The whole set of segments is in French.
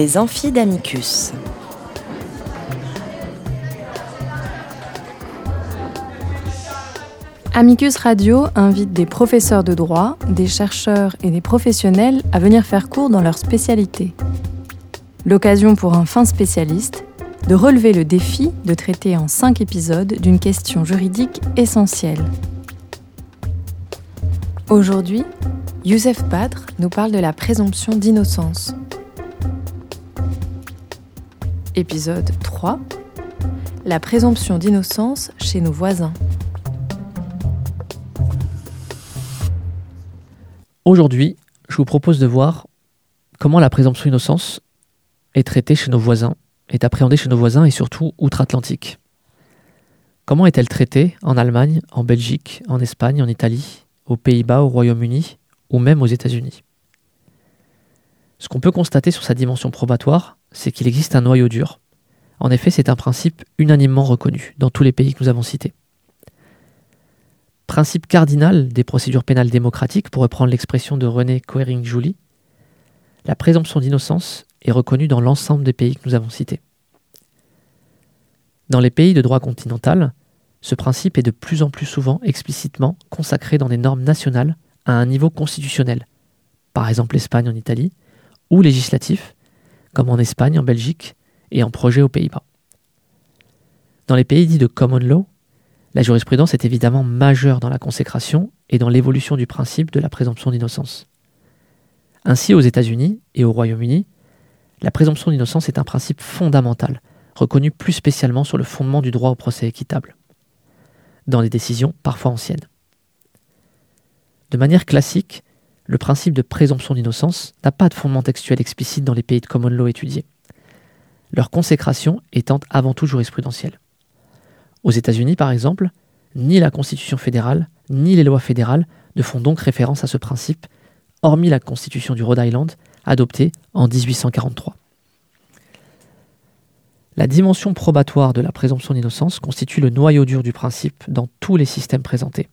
Les amphis d'Amicus. Amicus Radio invite des professeurs de droit, des chercheurs et des professionnels à venir faire cours dans leur spécialité. L'occasion pour un fin spécialiste de relever le défi de traiter en cinq épisodes d'une question juridique essentielle. Aujourd'hui, Youssef Badr nous parle de la présomption d'innocence. Épisode 3 La présomption d'innocence chez nos voisins. Aujourd'hui, je vous propose de voir comment la présomption d'innocence est traitée chez nos voisins, est appréhendée chez nos voisins et surtout outre-Atlantique. Comment est-elle traitée en Allemagne, en Belgique, en Espagne, en Italie, aux Pays-Bas, au Royaume-Uni ou même aux États-Unis? Ce qu'on peut constater sur sa dimension probatoire, c'est qu'il existe un noyau dur. En effet, c'est un principe unanimement reconnu dans tous les pays que nous avons cités. Principe cardinal des procédures pénales démocratiques, pour reprendre l'expression de René Coering-Joly, la présomption d'innocence est reconnue dans l'ensemble des pays que nous avons cités. Dans les pays de droit continental, ce principe est de plus en plus souvent explicitement consacré dans des normes nationales à un niveau constitutionnel, par exemple l'Espagne en Italie, ou législatif, comme en Espagne, en Belgique et en projet aux Pays-Bas. Dans les pays dits de common law, la jurisprudence est évidemment majeure dans la consécration et dans l'évolution du principe de la présomption d'innocence. Ainsi, aux États-Unis et au Royaume-Uni, la présomption d'innocence est un principe fondamental, reconnu plus spécialement sur le fondement du droit au procès équitable, dans des décisions parfois anciennes. De manière classique, le principe de présomption d'innocence n'a pas de fondement textuel explicite dans les pays de common law étudiés, leur consécration étant avant tout jurisprudentielle. Aux États-Unis, par exemple, ni la Constitution fédérale, ni les lois fédérales ne font donc référence à ce principe, hormis la Constitution du Rhode Island, adoptée en 1843. La dimension probatoire de la présomption d'innocence constitue le noyau dur du principe dans tous les systèmes présentés.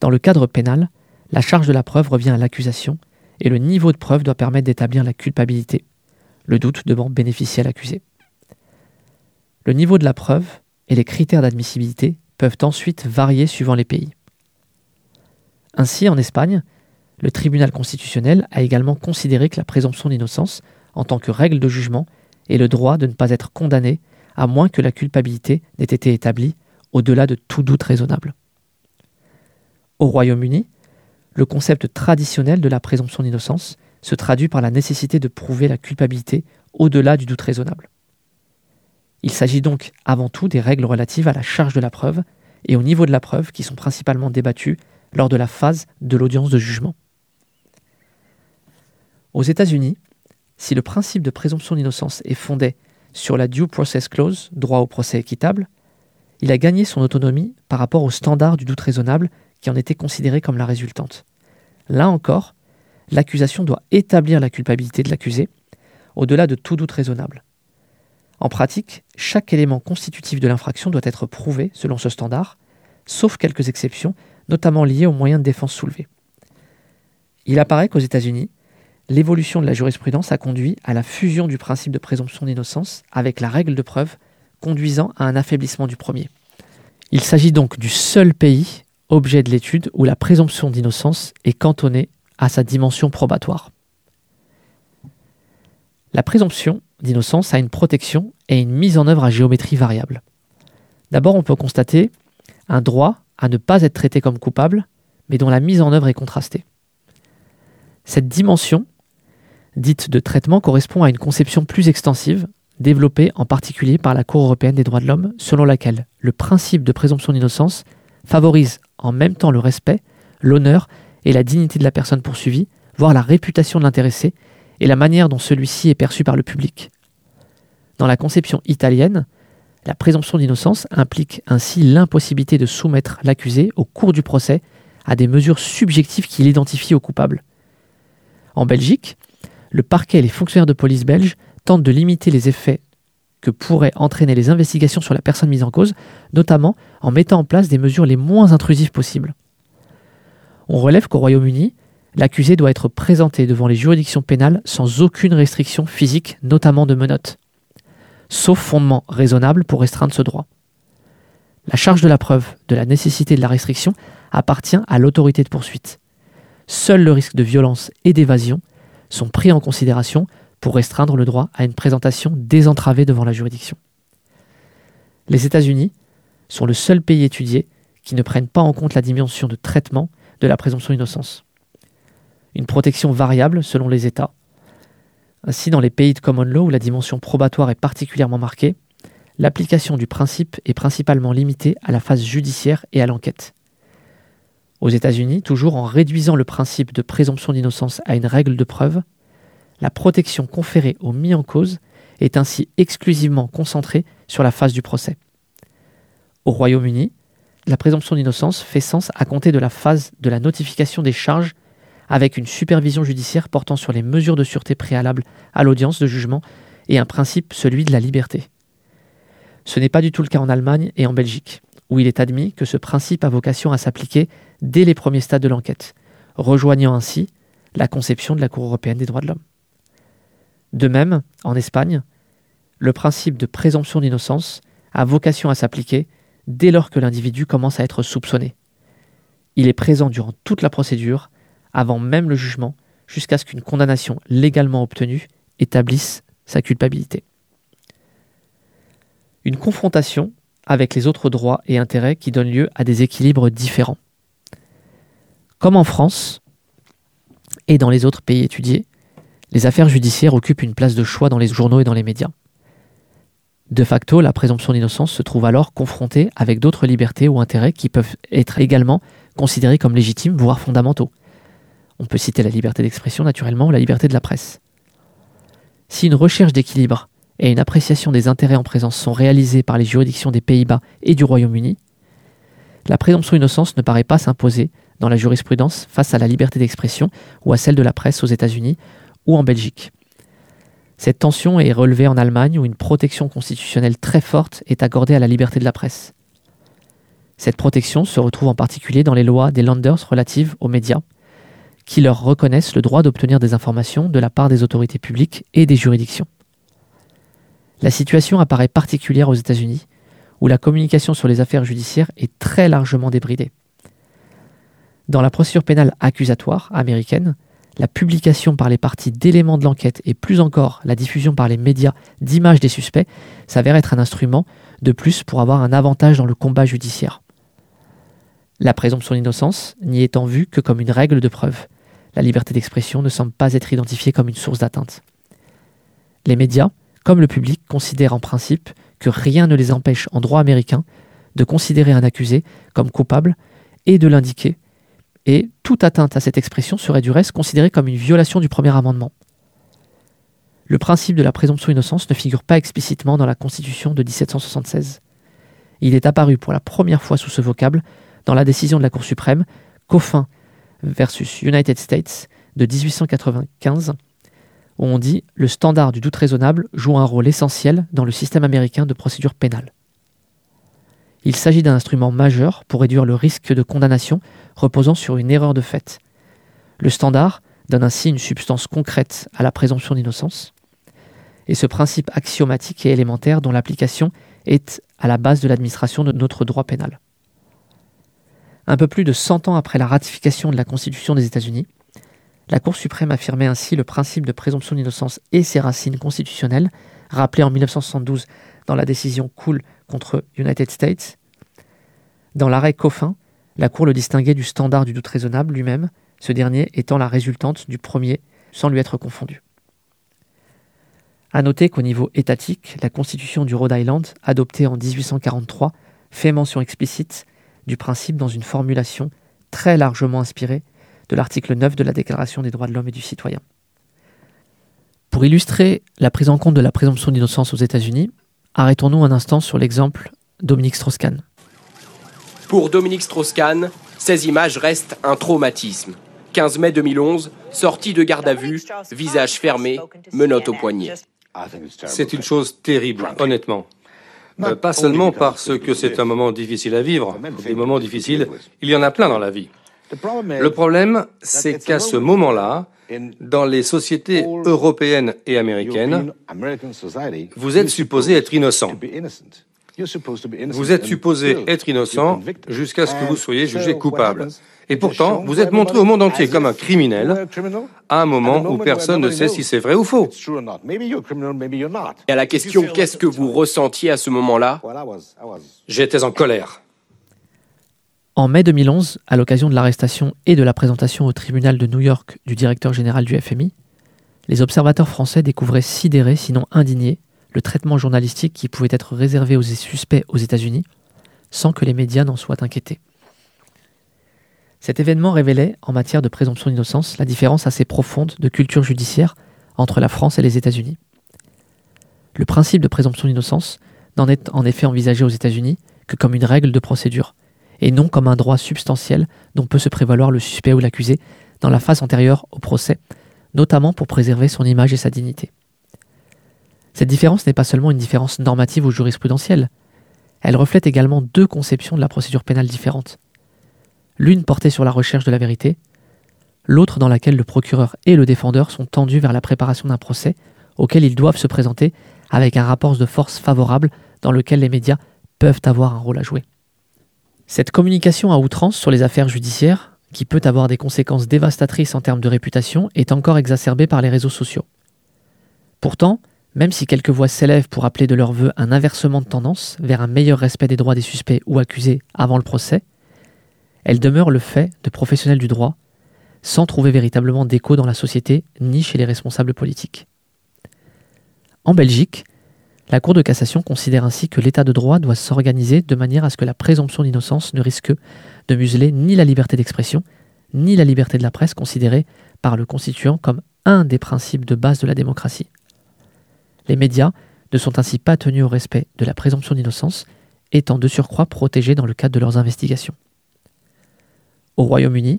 Dans le cadre pénal, la charge de la preuve revient à l'accusation et le niveau de preuve doit permettre d'établir la culpabilité, le doute devant bénéficier à l'accusé. Le niveau de la preuve et les critères d'admissibilité peuvent ensuite varier suivant les pays. Ainsi, en Espagne, le tribunal constitutionnel a également considéré que la présomption d'innocence, en tant que règle de jugement, est le droit de ne pas être condamné à moins que la culpabilité n'ait été établie au-delà de tout doute raisonnable. Au Royaume-Uni, le concept traditionnel de la présomption d'innocence se traduit par la nécessité de prouver la culpabilité au-delà du doute raisonnable. Il s'agit donc avant tout des règles relatives à la charge de la preuve et au niveau de la preuve qui sont principalement débattues lors de la phase de l'audience de jugement. Aux États-Unis, si le principe de présomption d'innocence est fondé sur la due process clause, droit au procès équitable, il a gagné son autonomie par rapport au standard du doute raisonnable qui en était considéré comme la résultante. Là encore, l'accusation doit établir la culpabilité de l'accusé au-delà de tout doute raisonnable. En pratique, chaque élément constitutif de l'infraction doit être prouvé selon ce standard, sauf quelques exceptions, notamment liées aux moyens de défense soulevés. Il apparaît qu'aux États-Unis, l'évolution de la jurisprudence a conduit à la fusion du principe de présomption d'innocence avec la règle de preuve, conduisant à un affaiblissement du premier. Il s'agit donc du seul pays, objet de l'étude, où la présomption d'innocence est cantonnée à sa dimension probatoire. La présomption d'innocence a une protection et une mise en œuvre à géométrie variable. D'abord, on peut constater un droit à ne pas être traité comme coupable, mais dont la mise en œuvre est contrastée. Cette dimension, dite de traitement, correspond à une conception plus extensive, développée en particulier par la Cour européenne des droits de l'homme, selon laquelle le principe de présomption d'innocence favorise en même temps le respect, l'honneur et la dignité de la personne poursuivie, voire la réputation de l'intéressé et la manière dont celui-ci est perçu par le public. Dans la conception italienne, la présomption d'innocence implique ainsi l'impossibilité de soumettre l'accusé au cours du procès à des mesures subjectives qui l'identifient au coupable. En Belgique, le parquet et les fonctionnaires de police belges tentent de limiter les effets que pourraient entraîner les investigations sur la personne mise en cause, notamment en mettant en place des mesures les moins intrusives possibles. On relève qu'au Royaume-Uni, l'accusé doit être présenté devant les juridictions pénales sans aucune restriction physique, notamment de menottes, sauf fondement raisonnable pour restreindre ce droit. La charge de la preuve de la nécessité de la restriction appartient à l'autorité de poursuite. Seul le risque de violence et d'évasion sont pris en considération pour restreindre le droit à une présentation désentravée devant la juridiction. Les États-Unis sont le seul pays étudié qui ne prennent pas en compte la dimension de traitement de la présomption d'innocence. Une protection variable selon les États. Ainsi, dans les pays de common law où la dimension probatoire est particulièrement marquée, l'application du principe est principalement limitée à la phase judiciaire et à l'enquête. Aux États-Unis, toujours en réduisant le principe de présomption d'innocence à une règle de preuve, la protection conférée aux mis en cause est ainsi exclusivement concentrée sur la phase du procès. Au Royaume-Uni, la présomption d'innocence fait sens à compter de la phase de la notification des charges avec une supervision judiciaire portant sur les mesures de sûreté préalables à l'audience de jugement et un principe, celui de la liberté. Ce n'est pas du tout le cas en Allemagne et en Belgique, où il est admis que ce principe a vocation à s'appliquer dès les premiers stades de l'enquête, rejoignant ainsi la conception de la Cour européenne des droits de l'homme. De même, en Espagne, le principe de présomption d'innocence a vocation à s'appliquer dès lors que l'individu commence à être soupçonné. Il est présent durant toute la procédure, avant même le jugement, jusqu'à ce qu'une condamnation légalement obtenue établisse sa culpabilité une confrontation avec les autres droits et intérêts qui donnent lieu à des équilibres différents. Comme en France et dans les autres pays étudiés, les affaires judiciaires occupent une place de choix dans les journaux et dans les médias. De facto, la présomption d'innocence se trouve alors confrontée avec d'autres libertés ou intérêts qui peuvent être également considérés comme légitimes, voire fondamentaux. On peut citer la liberté d'expression naturellement ou la liberté de la presse. Si une recherche d'équilibre et une appréciation des intérêts en présence sont réalisés par les juridictions des Pays-Bas et du Royaume-Uni, la présomption d'innocence ne paraît pas s'imposer dans la jurisprudence face à la liberté d'expression ou à celle de la presse aux États-Unis ou en Belgique. Cette tension est relevée en Allemagne où une protection constitutionnelle très forte est accordée à la liberté de la presse. Cette protection se retrouve en particulier dans les lois des Landers relatives aux médias, qui leur reconnaissent le droit d'obtenir des informations de la part des autorités publiques et des juridictions. La situation apparaît particulière aux États-Unis, où la communication sur les affaires judiciaires est très largement débridée. Dans la procédure pénale accusatoire américaine, la publication par les parties d'éléments de l'enquête et plus encore la diffusion par les médias d'images des suspects s'avère être un instrument de plus pour avoir un avantage dans le combat judiciaire. La présomption d'innocence n'y étant vue que comme une règle de preuve, la liberté d'expression ne semble pas être identifiée comme une source d'atteinte. Les médias, comme le public considère en principe que rien ne les empêche en droit américain de considérer un accusé comme coupable et de l'indiquer, et toute atteinte à cette expression serait du reste considérée comme une violation du premier amendement. Le principe de la présomption d'innocence ne figure pas explicitement dans la Constitution de 1776. Il est apparu pour la première fois sous ce vocable dans la décision de la Cour suprême Coffin versus United States de 1895 où on dit le standard du doute raisonnable joue un rôle essentiel dans le système américain de procédure pénale. Il s'agit d'un instrument majeur pour réduire le risque de condamnation reposant sur une erreur de fait. Le standard donne ainsi une substance concrète à la présomption d'innocence, et ce principe axiomatique et élémentaire dont l'application est à la base de l'administration de notre droit pénal. Un peu plus de 100 ans après la ratification de la Constitution des États-Unis, la Cour suprême affirmait ainsi le principe de présomption d'innocence et ses racines constitutionnelles, rappelées en 1972 dans la décision Cool contre United States. Dans l'arrêt Coffin, la Cour le distinguait du standard du doute raisonnable lui-même, ce dernier étant la résultante du premier sans lui être confondu. À noter qu'au niveau étatique, la Constitution du Rhode Island, adoptée en 1843, fait mention explicite du principe dans une formulation très largement inspirée de l'article 9 de la Déclaration des droits de l'homme et du citoyen. Pour illustrer la prise en compte de la présomption d'innocence aux États-Unis, arrêtons-nous un instant sur l'exemple Dominique Strauss-Kahn. Pour Dominique Strauss-Kahn, ces images restent un traumatisme. 15 mai 2011, sortie de garde à vue, visage fermé, menotte au poignet. C'est une chose terrible, honnêtement. Euh, pas seulement parce que c'est un moment difficile à vivre. Des moments difficiles, il y en a plein dans la vie. Le problème, c'est qu'à ce moment-là, dans les sociétés européennes et américaines, vous êtes supposé être innocent. Vous êtes supposé être innocent jusqu'à ce que vous soyez jugé coupable. Et pourtant, vous êtes montré au monde entier comme un criminel à un moment où personne ne sait si c'est vrai ou faux. Et à la question qu'est-ce que vous ressentiez à ce moment-là? J'étais en colère. En mai 2011, à l'occasion de l'arrestation et de la présentation au tribunal de New York du directeur général du FMI, les observateurs français découvraient sidérés, sinon indignés, le traitement journalistique qui pouvait être réservé aux suspects aux États-Unis, sans que les médias n'en soient inquiétés. Cet événement révélait, en matière de présomption d'innocence, la différence assez profonde de culture judiciaire entre la France et les États-Unis. Le principe de présomption d'innocence n'en est en effet envisagé aux États-Unis que comme une règle de procédure, et non comme un droit substantiel dont peut se prévaloir le suspect ou l'accusé dans la phase antérieure au procès, notamment pour préserver son image et sa dignité. Cette différence n'est pas seulement une différence normative ou jurisprudentielle, elle reflète également deux conceptions de la procédure pénale différentes. L'une portée sur la recherche de la vérité, l'autre dans laquelle le procureur et le défendeur sont tendus vers la préparation d'un procès auquel ils doivent se présenter avec un rapport de force favorable dans lequel les médias peuvent avoir un rôle à jouer. Cette communication à outrance sur les affaires judiciaires, qui peut avoir des conséquences dévastatrices en termes de réputation, est encore exacerbée par les réseaux sociaux. Pourtant, même si quelques voix s'élèvent pour appeler de leur vœu un inversement de tendance vers un meilleur respect des droits des suspects ou accusés avant le procès, elle demeure le fait de professionnels du droit, sans trouver véritablement d'écho dans la société ni chez les responsables politiques. En Belgique, la Cour de cassation considère ainsi que l'État de droit doit s'organiser de manière à ce que la présomption d'innocence ne risque de museler ni la liberté d'expression, ni la liberté de la presse considérée par le constituant comme un des principes de base de la démocratie. Les médias ne sont ainsi pas tenus au respect de la présomption d'innocence, étant de surcroît protégés dans le cadre de leurs investigations. Au Royaume-Uni,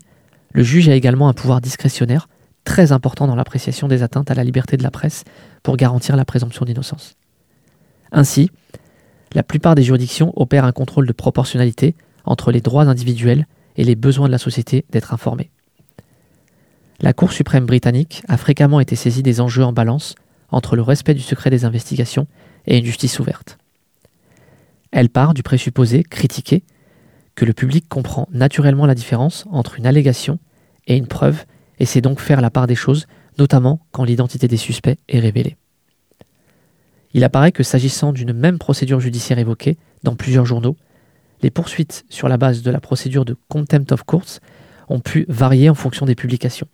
le juge a également un pouvoir discrétionnaire très important dans l'appréciation des atteintes à la liberté de la presse pour garantir la présomption d'innocence. Ainsi, la plupart des juridictions opèrent un contrôle de proportionnalité entre les droits individuels et les besoins de la société d'être informée. La Cour suprême britannique a fréquemment été saisie des enjeux en balance entre le respect du secret des investigations et une justice ouverte. Elle part du présupposé critiqué que le public comprend naturellement la différence entre une allégation et une preuve et sait donc faire la part des choses, notamment quand l'identité des suspects est révélée. Il apparaît que s'agissant d'une même procédure judiciaire évoquée dans plusieurs journaux, les poursuites sur la base de la procédure de contempt of courts ont pu varier en fonction des publications,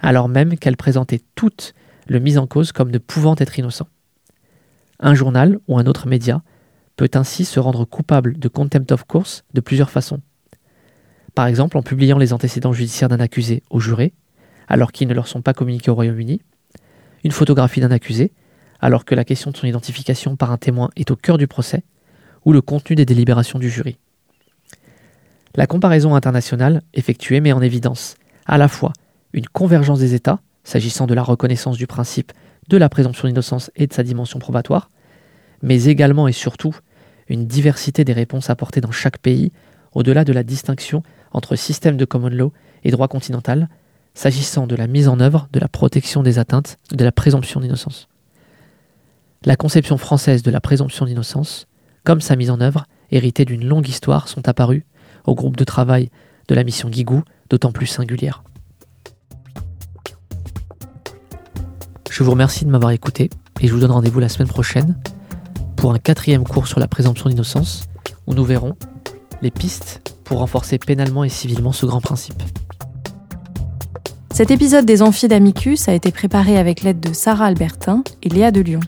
alors même qu'elles présentaient toutes le mis en cause comme ne pouvant être innocent. Un journal ou un autre média peut ainsi se rendre coupable de contempt of courts de plusieurs façons. Par exemple en publiant les antécédents judiciaires d'un accusé au juré, alors qu'ils ne leur sont pas communiqués au Royaume-Uni, une photographie d'un accusé, alors que la question de son identification par un témoin est au cœur du procès, ou le contenu des délibérations du jury. La comparaison internationale effectuée met en évidence à la fois une convergence des États, s'agissant de la reconnaissance du principe de la présomption d'innocence et de sa dimension probatoire, mais également et surtout une diversité des réponses apportées dans chaque pays, au-delà de la distinction entre système de common law et droit continental, s'agissant de la mise en œuvre de la protection des atteintes de la présomption d'innocence la conception française de la présomption d'innocence, comme sa mise en œuvre, héritée d'une longue histoire, sont apparues au groupe de travail de la mission Guigou, d'autant plus singulière. Je vous remercie de m'avoir écouté et je vous donne rendez-vous la semaine prochaine pour un quatrième cours sur la présomption d'innocence où nous verrons les pistes pour renforcer pénalement et civilement ce grand principe. Cet épisode des Amphis d'Amicus a été préparé avec l'aide de Sarah Albertin et Léa de Lyon.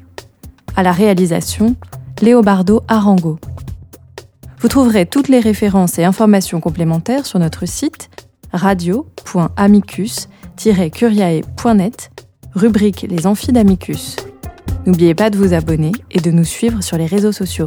À la réalisation, Léobardo Arango. Vous trouverez toutes les références et informations complémentaires sur notre site radio.amicus-curiae.net, rubrique Les Amphis d'Amicus. N'oubliez pas de vous abonner et de nous suivre sur les réseaux sociaux.